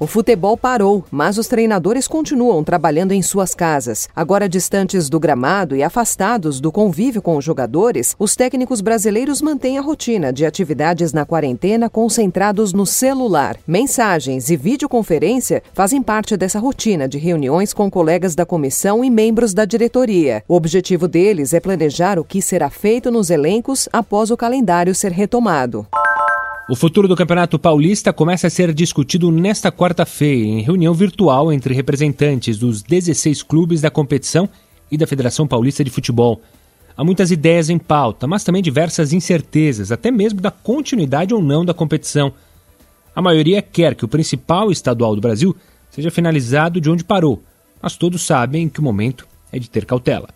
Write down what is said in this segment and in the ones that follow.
O futebol parou, mas os treinadores continuam trabalhando em suas casas. Agora distantes do gramado e afastados do convívio com os jogadores, os técnicos brasileiros mantêm a rotina de atividades na quarentena concentrados no celular. Mensagens e videoconferência fazem parte dessa rotina de reuniões com colegas da comissão e membros da diretoria. O objetivo deles é planejar o que será feito nos elencos após o calendário ser retomado. O futuro do Campeonato Paulista começa a ser discutido nesta quarta-feira, em reunião virtual entre representantes dos 16 clubes da competição e da Federação Paulista de Futebol. Há muitas ideias em pauta, mas também diversas incertezas, até mesmo da continuidade ou não da competição. A maioria quer que o principal estadual do Brasil seja finalizado de onde parou, mas todos sabem que o momento é de ter cautela.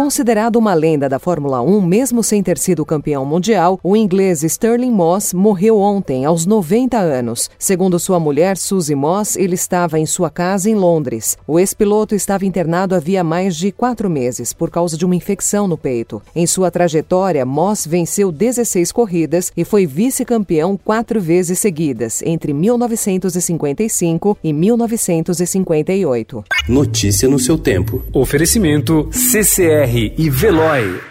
Considerado uma lenda da Fórmula 1, mesmo sem ter sido campeão mundial, o inglês Sterling Moss morreu ontem, aos 90 anos. Segundo sua mulher, Suzy Moss, ele estava em sua casa em Londres. O ex-piloto estava internado havia mais de quatro meses por causa de uma infecção no peito. Em sua trajetória, Moss venceu 16 corridas e foi vice-campeão quatro vezes seguidas, entre 1955 e 1958. Notícia no seu tempo. Oferecimento CCR e Veloy.